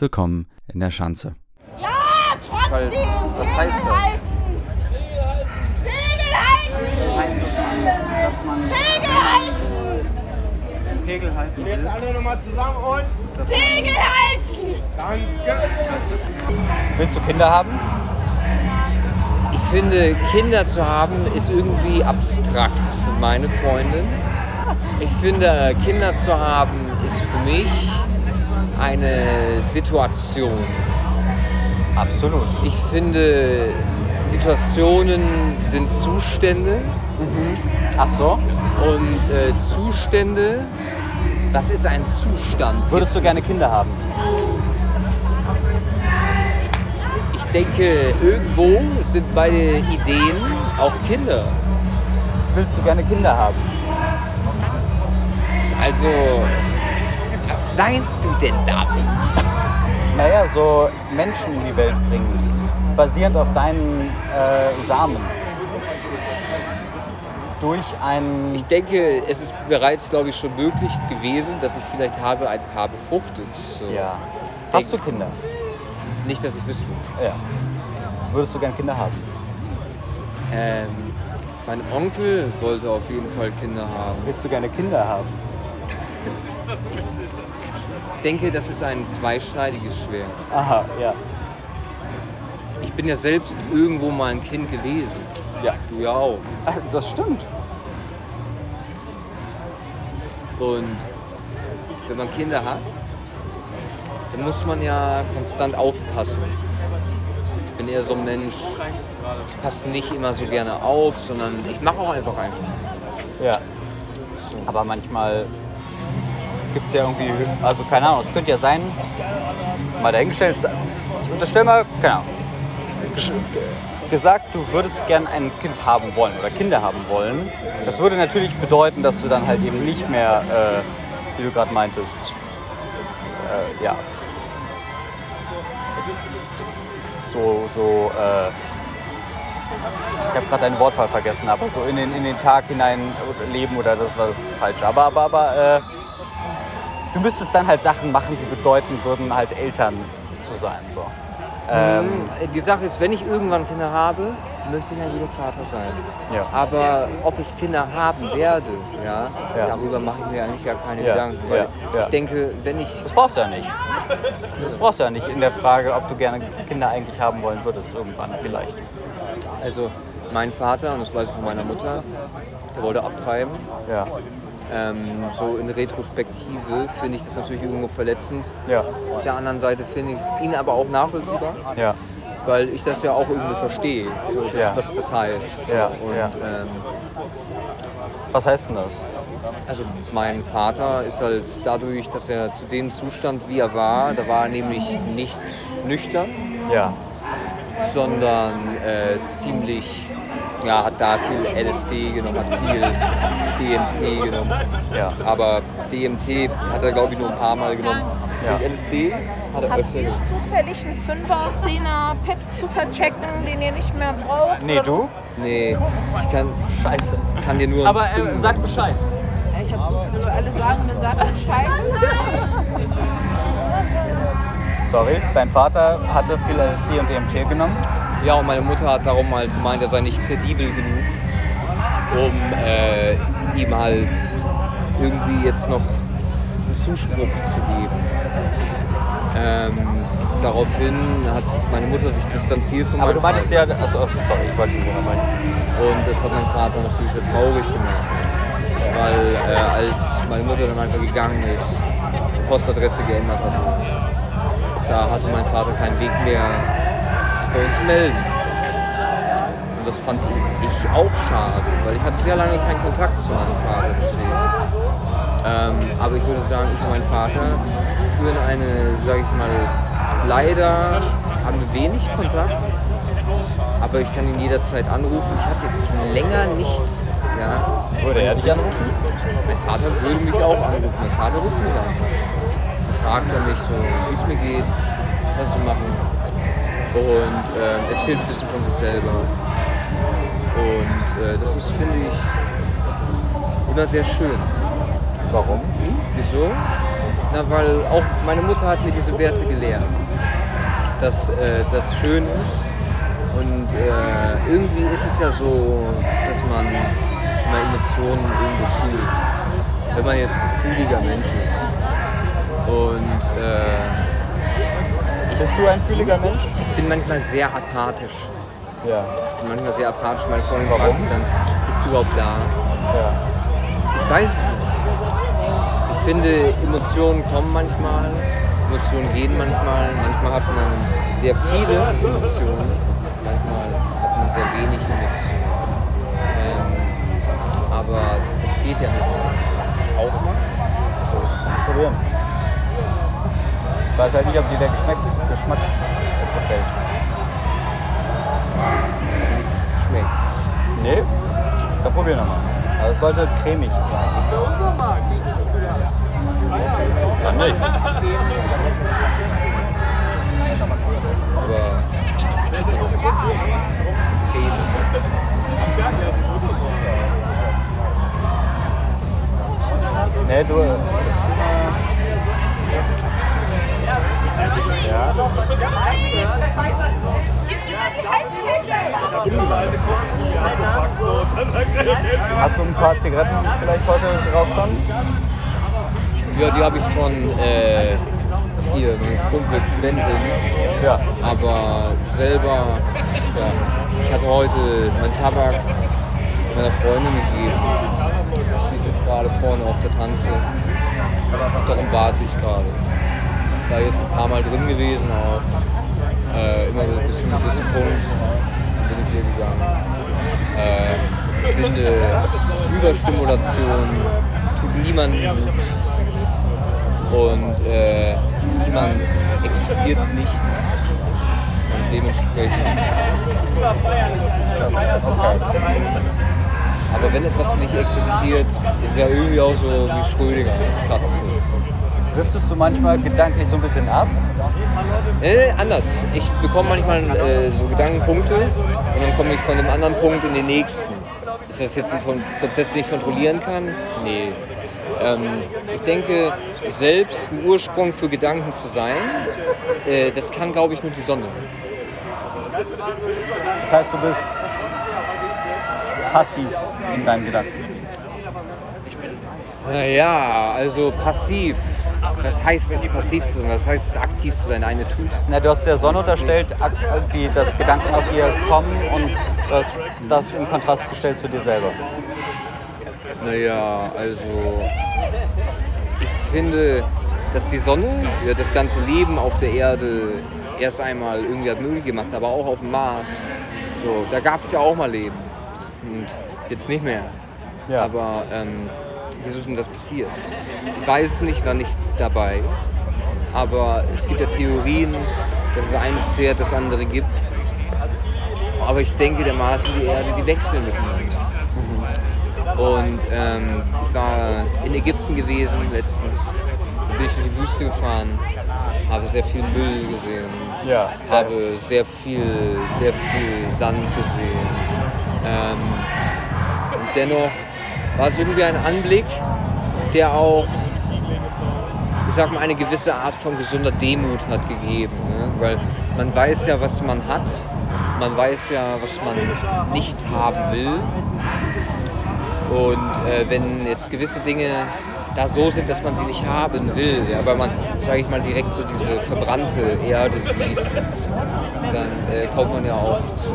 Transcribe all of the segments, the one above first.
Willkommen in der Schanze. Ja, trotzdem! Was heißt das? Pegel halten! Heißt das, dass man Pegel halten! Pegel halten? Jetzt alle nochmal zusammen und Pegel halten! danke. Willst du Kinder haben? Ich finde, Kinder zu haben ist irgendwie abstrakt für meine Freundin. Ich finde, Kinder zu haben ist für mich eine Situation. Absolut. Ich finde, Situationen sind Zustände Ach so? und äh, Zustände, was ist ein Zustand? Würdest du gerne Kinder haben? Denke, irgendwo sind meine Ideen auch Kinder. Willst du gerne Kinder haben? Also, was meinst du denn damit? Naja, so Menschen in die Welt bringen, basierend auf deinen äh, Samen. Durch ein. Ich denke, es ist bereits, glaube ich, schon möglich gewesen, dass ich vielleicht habe ein Paar befruchtet. So. ja. Hast du Kinder? Nicht, dass ich wüsste. Ja. Würdest du gerne Kinder haben? Ähm, mein Onkel wollte auf jeden Fall Kinder haben. Willst du gerne Kinder haben? Ich denke, das ist ein zweischneidiges Schwert. Aha, ja. Ich bin ja selbst irgendwo mal ein Kind gewesen. Ja. Du ja auch. Ach, Das stimmt. Und wenn man Kinder hat, dann muss man ja konstant aufpassen. Ich bin eher so ein Mensch, ich passe nicht immer so gerne auf, sondern ich mache auch einfach einfach. Ja. Aber manchmal gibt es ja irgendwie, also keine Ahnung, es könnte ja sein, mal dahingestellt, ich unterstelle mal, keine Ahnung, gesagt, du würdest gern ein Kind haben wollen oder Kinder haben wollen. Das würde natürlich bedeuten, dass du dann halt eben nicht mehr, äh, wie du gerade meintest, äh, ja, so, so, äh, ich habe gerade deine Wortwahl vergessen, aber so in den, in den Tag hinein leben oder das war das Falsche. Aber, aber, aber äh, du müsstest dann halt Sachen machen, die bedeuten würden, halt Eltern zu sein. So. Ähm, Die Sache ist, wenn ich irgendwann Kinder habe, möchte ich ein guter Vater sein. Ja. Aber ob ich Kinder haben werde, ja, Ja. darüber mache ich mir eigentlich gar keine Gedanken. Weil ich denke, wenn ich das brauchst du ja nicht. Das brauchst du ja nicht in der Frage, ob du gerne Kinder eigentlich haben wollen würdest, irgendwann vielleicht. Also mein Vater, und das weiß ich von meiner Mutter, der wollte abtreiben. Ja, Ähm, so in Retrospektive finde ich das natürlich irgendwo verletzend. ja, Auf der anderen Seite finde ich es ihn aber auch nachvollziehbar, ja. Weil ich das ja auch irgendwo verstehe, so das, Ja. was das heißt. Ja, Und ja. Ähm, Was heißt denn das? also mein Vater ist halt dadurch, dass er zu dem Zustand, wie er war, da war er nämlich nicht nüchtern, Ja, sondern äh, ziemlich, ja, hat da viel LSD genommen, hat viel DMT genommen. ja. Aber DMT hat er, glaube ich, nur ein paar Mal genommen. Ja. Den LSD hat er Habt öfter ihr genommen. zufällig einen Fünfer, Zehner Pep zu verchecken, den ihr nicht mehr braucht? Nee, du? Nee, ich kann, Scheiße. kann dir nur. Aber äh, sag Bescheid. Ich hab so viele, alle sagen mir, sag Bescheid. Sorry, dein Vater hatte viel LSD und DMT genommen. Ja, und meine Mutter hat darum halt gemeint, er sei nicht kredibel genug, um äh, ihm halt irgendwie jetzt noch einen Zuspruch zu geben. Ähm, daraufhin hat meine Mutter sich distanziert von Aber meinem du meintest Vater. ja, achso, achso, sorry, ich wollte nicht unterbrechen. Und das hat mein Vater natürlich sehr traurig gemacht. Weil äh, als meine Mutter dann einfach gegangen ist, die Postadresse geändert hatte, da hatte mein Vater keinen Weg mehr, bei uns zu melden. Und das fand ich auch schade, weil ich hatte sehr lange keinen Kontakt zu meinem Vater deswegen. Ähm, aber ich würde sagen, ich und mein Vater führen eine, sage ich mal, leider haben wir wenig Kontakt, aber ich kann ihn jederzeit anrufen. Ich hatte jetzt länger nicht, ja. Würde er dich anrufen? Mein Vater würde mich auch anrufen. Mein Vater ruft mich an. Dann fragt er mich so, wie es mir geht, was wir machen. Und ähm, erzählt ein bisschen von sich selber. Und äh, das ist, finde ich, immer sehr schön. Warum? Wieso? Na, weil auch meine Mutter hat mir diese Werte gelehrt. Dass äh, das schön ist. Und äh, irgendwie ist es ja so, dass man immer Emotionen irgendwo fühlt. Wenn man jetzt ein fühliger Mensch ist. Und äh, Bist du ein fühliger Mensch? ich bin manchmal sehr apathisch. Ja. bin manchmal sehr apathisch. Meine Freundin Warum? fragt dann, bist du überhaupt da? ja. Ich weiß es nicht. Ich finde, Emotionen kommen manchmal, Emotionen gehen manchmal. Manchmal hat man sehr viele Emotionen, manchmal hat man sehr wenig Emotionen. Ähm, aber das geht ja nicht mehr. Darf ich auch mal? Probieren. Ich weiß halt nicht, ob dir der Geschmack, Geschmack gefällt. Nichts geschmeckt. Nee? Dann probieren wir mal. Aber es sollte cremig sein. Dann nicht. Aber Creme. Nee, du. Ja. Hast du ein paar Zigaretten vielleicht heute geraucht schon? Ja, die habe ich von äh, hier, meinem Kumpel Quentin. Ja. Aber selber, tja, ich hatte heute meinen Tabak meiner Freundin gegeben. Sie ist jetzt gerade vorne auf der Tanze. Darum warte ich gerade. War jetzt ein paar Mal drin gewesen auch. Äh, immer bis zu einem gewissen Punkt. Bin ich hier gegangen. Äh, ich finde, Überstimulation tut niemandem gut. Und äh, niemand existiert nicht. Und dementsprechend. Aber wenn etwas nicht existiert, ist ja irgendwie auch so wie Schrödinger als Katze. Driftest du manchmal gedanklich so ein bisschen ab? Äh, anders. Ich bekomme manchmal äh, so Gedankenpunkte und dann komme ich von dem anderen Punkt in den nächsten. Ist das jetzt ein Prozess, den ich kontrollieren kann? Nee. Ähm, ich denke, selbst ein Ursprung für Gedanken zu sein, äh, das kann, glaube ich, nur die Sonne. Das heißt, du bist passiv in deinen Gedanken. Naja, also passiv. Was heißt es, passiv zu sein? Was heißt es, aktiv zu sein? Eine tut. Na, du hast der Sonne unterstellt, irgendwie, dass Gedanken aus ihr kommen und das, das im Kontrast gestellt zu dir selber. Naja, also ich finde, dass die Sonne ja, das ganze Leben auf der Erde erst einmal irgendwie hat möglich gemacht, aber auch auf dem Mars. So, da gab es ja auch mal Leben. Und jetzt nicht mehr. Ja. Aber ähm, wieso ist denn das passiert? Ich weiß es nicht, war nicht dabei. Aber es gibt ja Theorien, dass es eine zehrt, das andere gibt. Aber ich denke, der Mars und die Erde, die wechseln miteinander. Und ähm, ich war in Ägypten gewesen letztens. Da bin ich durch die Wüste gefahren, habe sehr viel Müll gesehen, Ja. habe sehr viel, sehr viel Sand gesehen. Ähm, und dennoch war es irgendwie ein Anblick, der auch, ich sag mal, eine gewisse Art von gesunder Demut hat gegeben. Ne? Weil man weiß ja, was man hat, man weiß ja, was man nicht haben will. Und äh, wenn jetzt gewisse Dinge da so sind, dass man sie nicht haben will, ja, weil man, sage ich mal, direkt so diese verbrannte Erde sieht, dann äh, kommt man ja auch zu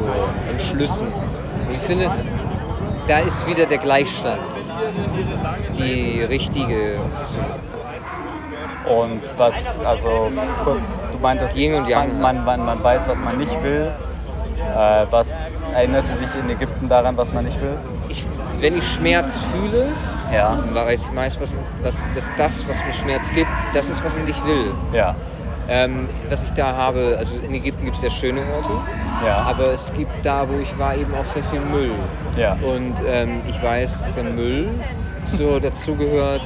Entschlüssen. Und ich finde, da ist wieder der Gleichstand die richtige Option. Und was, also kurz, du meintest, Yin und Yang, man, man, man weiß, was man nicht will. Äh, was erinnerte dich in Ägypten daran, was man nicht will? Ich, wenn ich Schmerz fühle, Ja. weiß ich meist, was, was, dass das, was mir Schmerz gibt, das ist, was ich nicht will. Ja. Ähm, was ich da habe, also in Ägypten gibt es sehr schöne Orte, Ja. aber es gibt da, wo ich war, eben auch sehr viel Müll. Ja. Und ähm, ich weiß, dass der Müll so dazugehört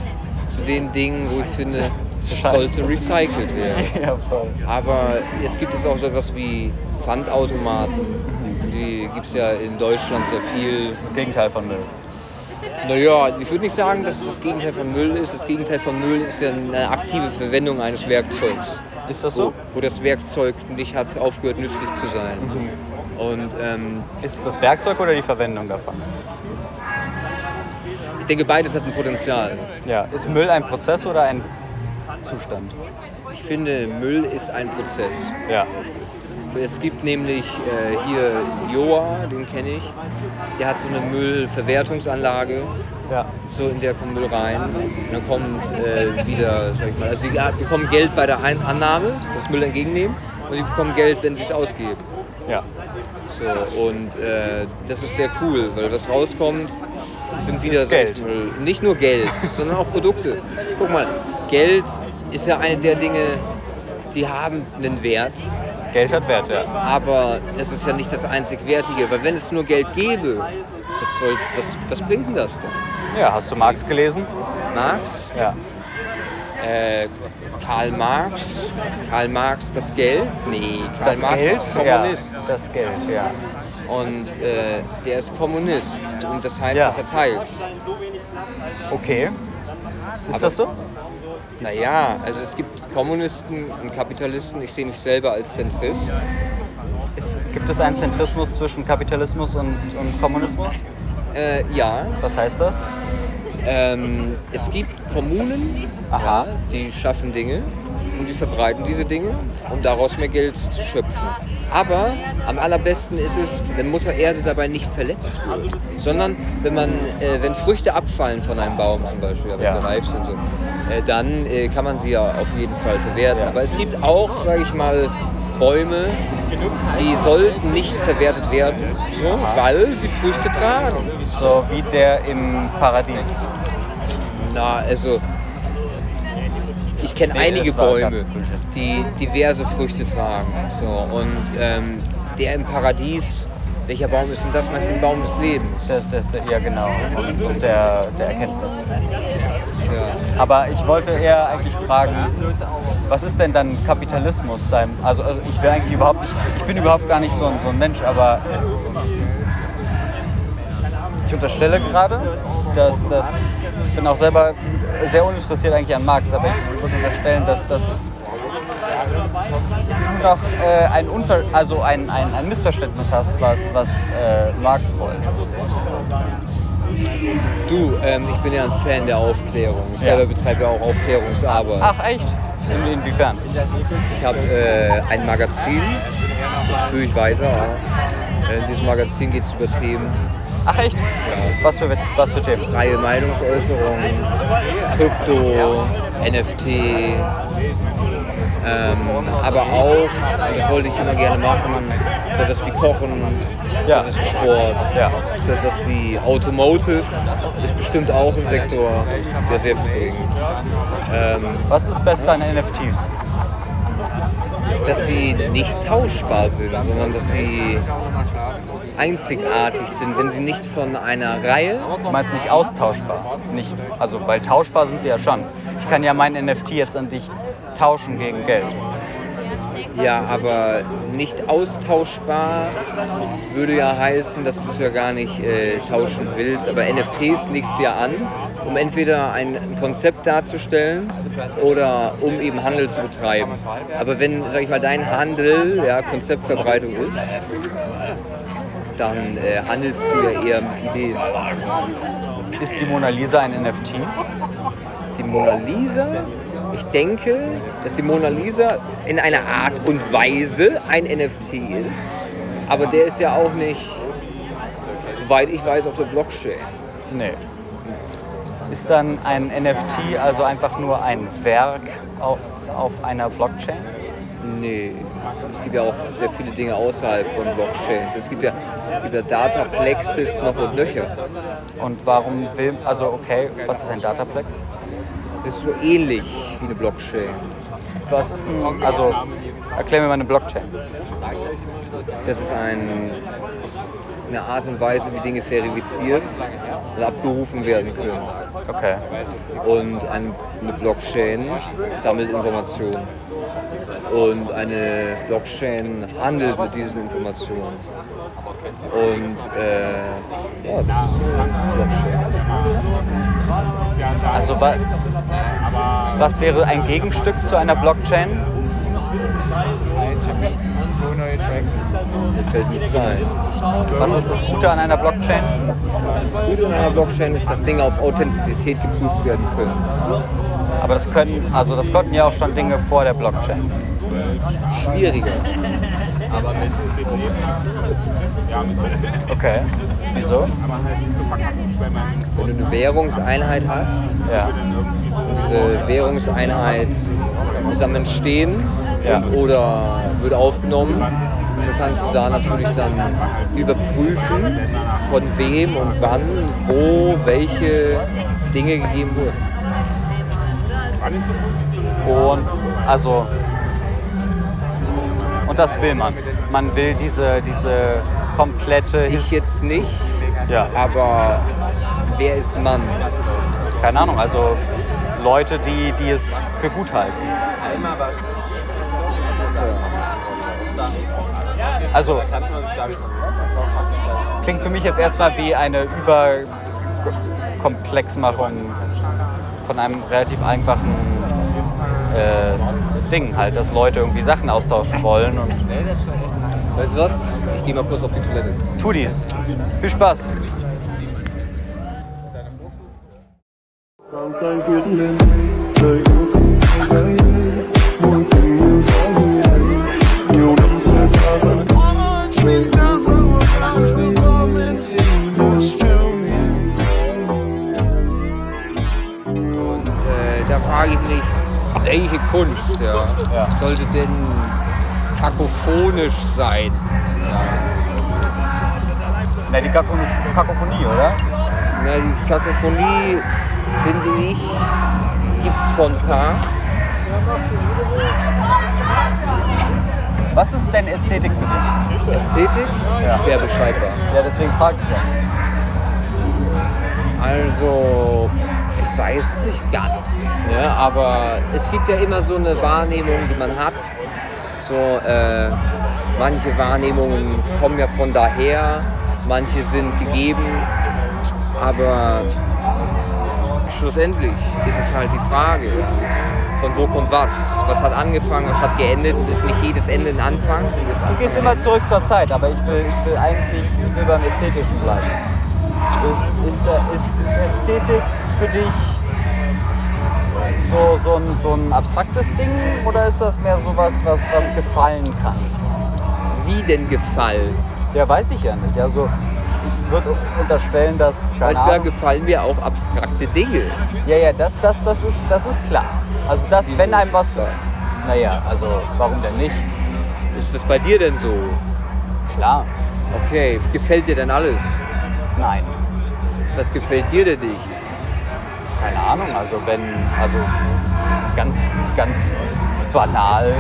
zu den Dingen, wo ich finde, es sollte recycelt werden. ja. Aber jetzt gibt es auch so etwas wie Pfandautomaten. Die gibt es ja in Deutschland sehr viel. Das ist das Gegenteil von Müll. Naja, ich würde nicht sagen, dass es das Gegenteil von Müll ist. Das Gegenteil von Müll ist ja eine aktive Verwendung eines Werkzeugs. Ist das Wo, so? wo das Werkzeug nicht hat aufgehört, nützlich zu sein. Und ähm, Ist es das Werkzeug oder die Verwendung davon? ich denke, beides hat ein Potenzial. Ja. Ist Müll ein Prozess oder ein Zustand? Ich finde, Müll ist ein Prozess. Ja. Es gibt nämlich äh, hier Joa, den kenne ich. Der hat so eine Müllverwertungsanlage. Ja. So in der kommt Müll rein. Und dann kommt äh, wieder, sag ich mal, also die bekommen Geld bei der Annahme, das Müll entgegennehmen. Und die bekommen Geld, wenn sie es ausgeben. Ja. So, und äh, das ist sehr cool, weil was rauskommt, sind wieder Ist Geld. nicht nur Geld, sondern auch Produkte. Guck mal, Geld ist ja eine der Dinge, die haben einen Wert, Geld hat Wert, ja. aber das ist ja nicht das einzig Wertige, weil wenn es nur Geld gäbe, was, soll, was, was bringt denn das denn? Ja, hast du Marx gelesen? Marx, Ja. äh, Karl Marx, Karl Marx das Geld? Nee, Karl Das Marx Geld? ist Kommunist. Ja, das Geld, ja. Und äh, der ist Kommunist und das heißt, Ja. dass er teilt. Okay. Ist Aber- das so? Naja, also es gibt Kommunisten und Kapitalisten. Ich sehe mich selber als Zentrist. Ist, gibt es einen Zentrismus zwischen Kapitalismus und, und Kommunismus? Äh, ja, Was heißt das? Ähm, es gibt Kommunen, Aha. ja, die schaffen Dinge und die verbreiten diese Dinge, um daraus mehr Geld zu schöpfen. Aber am allerbesten ist es, wenn Mutter Erde dabei nicht verletzt wird, sondern wenn man, äh, wenn Früchte abfallen von einem Baum zum Beispiel, wenn Ja. sie reif sind, so, äh, dann äh, kann man sie ja auf jeden Fall verwerten. Ja. Aber es gibt auch, sage ich mal, Bäume, die sollten nicht verwertet werden, weil sie Früchte tragen. So wie der im Paradies. Na, also ich kenne Nee, einige Bäume, die diverse Früchte tragen. So, und ähm, der im Paradies, welcher Baum ist denn das? Meinst du den Baum des Lebens? Das, das, das, ja, genau. Und, und der, der Erkenntnis. Tja. Aber ich wollte eher eigentlich fragen, was ist denn dann Kapitalismus? Dein, also, also ich will eigentlich überhaupt nicht, ich bin überhaupt gar nicht so ein, so ein Mensch, aber ich unterstelle gerade, dass, dass ich bin auch selber sehr uninteressiert eigentlich an Marx, aber ich würde unterstellen, dass das du noch äh, ein, Unver also ein, ein, ein Missverständnis hast, was, was äh, Marx wollte. Du, ähm, ich bin ja ein Fan der Aufklärung. Ich Ja. selber betreibe ja auch Aufklärungsarbeit. Ach echt? In, inwiefern? Ich habe äh, ein Magazin, das führe ich weiter. Äh, in diesem Magazin geht es über Themen Ach echt? Was für, was für Themen? freie Meinungsäußerung, Krypto, NFT, ähm, aber auch, das wollte ich immer gerne machen, so etwas wie Kochen, so Ja. etwas wie Sport, Ja. so etwas wie Automotive, ist bestimmt auch ein Sektor, der sehr viel bringt. Ähm, Was ist Beste an NFTs? dass sie nicht tauschbar sind, sondern dass sie einzigartig sind, wenn sie nicht von einer Reihe Du meinst nicht austauschbar? Nicht, also, weil tauschbar sind sie ja schon. Ich kann ja mein NFT jetzt an dich tauschen gegen Geld. Ja, aber nicht austauschbar würde ja heißen, dass du es ja gar nicht äh, tauschen willst. Aber NFTs legst du ja an, um entweder ein Konzept darzustellen oder um eben Handel zu betreiben. Aber wenn, sag ich mal, dein Handel ja, Konzeptverbreitung ist, dann äh, handelst du ja eher mit Ideen. Ist die Mona Lisa ein NFT? Die Mona Lisa, ich denke, dass die Mona Lisa in einer Art und Weise ein NFT ist. Aber der ist ja auch nicht, soweit ich weiß, auf der Blockchain. Nee. Ist dann ein NFT also einfach nur ein Werk auf, auf einer Blockchain? Nee, es gibt ja auch sehr viele Dinge außerhalb von Blockchains. Es gibt ja, es gibt ja Dataplexes noch und Löcher. Und warum will, also okay, was ist ein Dataplex? Das ist so ähnlich wie eine Blockchain. Was ist ein, also erklär mir mal eine Blockchain. Das ist ein, eine Art und Weise, wie Dinge verifiziert und abgerufen werden können. Okay. Und ein- eine Blockchain sammelt Informationen. Und eine Blockchain handelt mit diesen Informationen. Und äh, ja, das ist so Blockchain. Also was wäre ein Gegenstück zu einer Blockchain? Mir fällt nichts ein. Was ist das Gute an einer Blockchain? Das Gute an einer Blockchain ist, dass Dinge auf Authentizität geprüft werden können. Aber das können, also das konnten ja auch schon Dinge vor der Blockchain. Schwieriger. Okay. Wieso? Wenn du eine Währungseinheit hast, Ja. und diese Währungseinheit ist am Entstehen Ja. oder wird aufgenommen, so kannst du da natürlich dann überprüfen, von wem und wann, wo, welche Dinge gegeben wurden. Und also und das will man. Man will diese, diese komplette Ich jetzt nicht, ja, aber wer ist Mann? keine Ahnung, also Leute, die, die es für gut heißen. Also klingt für mich jetzt erstmal wie eine Überkomplexmachung von einem relativ einfachen äh, Ding halt, dass Leute irgendwie Sachen austauschen wollen und Weißt du was? Ich gehe mal kurz auf die Toilette. tu dies. Viel Spaß. tay ja, Ja. sollte denn kakophonisch sein? Na, die Kakophonie, Kakophonie oder? Na, die Kakophonie, finde ich, gibt es von paar. Was ist denn Ästhetik für dich? Ästhetik, Ja. schwer beschreibbar. Ja, deswegen frage ich ja. Also, weiß es nicht ganz, ne? aber es gibt ja immer so eine Wahrnehmung, die man hat. So, äh, manche Wahrnehmungen kommen ja von daher, manche sind gegeben, aber schlussendlich ist es halt die Frage, von wo kommt was? Was hat angefangen, was hat geendet und ist nicht jedes Ende ein Anfang? Du gehst immer zurück zur Zeit, aber ich will, ich will eigentlich ich will beim Ästhetischen bleiben. Ist, ist, ist, ist Ästhetik für dich so, so, ein, so ein abstraktes Ding oder ist das mehr so was, was, was gefallen kann? Wie denn gefallen? Ja, weiß ich ja nicht. Also ich, ich würde unterstellen, dass, Manchmal gefallen mir auch abstrakte Dinge. ja, ja, das, das, das, ist, das ist klar. Also das, Wieso wenn einem was... klar? Naja, also warum denn nicht? Ist das bei dir denn so? Klar, Okay, gefällt dir denn alles? nein. Was gefällt dir denn nicht? Keine Ahnung, also wenn, also ganz, ganz banal,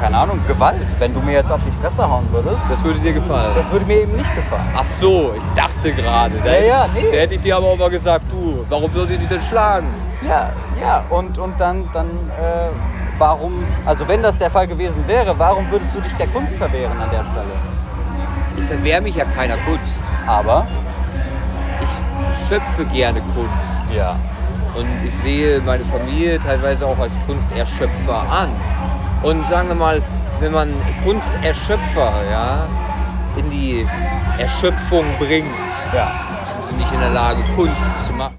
keine Ahnung, Gewalt. Wenn du mir jetzt auf die Fresse hauen würdest, Das würde dir gefallen. das würde mir eben nicht gefallen. Ach so, ich dachte gerade. Ja, ja, nee. Da hätte ich dir aber auch mal gesagt, du, warum sollte ich dich denn schlagen? Ja, ja, und, und dann, dann äh, warum, also wenn das der Fall gewesen wäre, warum würdest du dich der Kunst verwehren an der Stelle? Ich verwehre mich ja keiner Kunst. Aber, Ich schöpfe gerne Kunst. ja, Und ich sehe meine Familie teilweise auch als Kunsterschöpfer an. Und sagen wir mal, wenn man Kunsterschöpfer ja, in die Erschöpfung bringt, ja. sind sie nicht in der Lage, Kunst zu machen.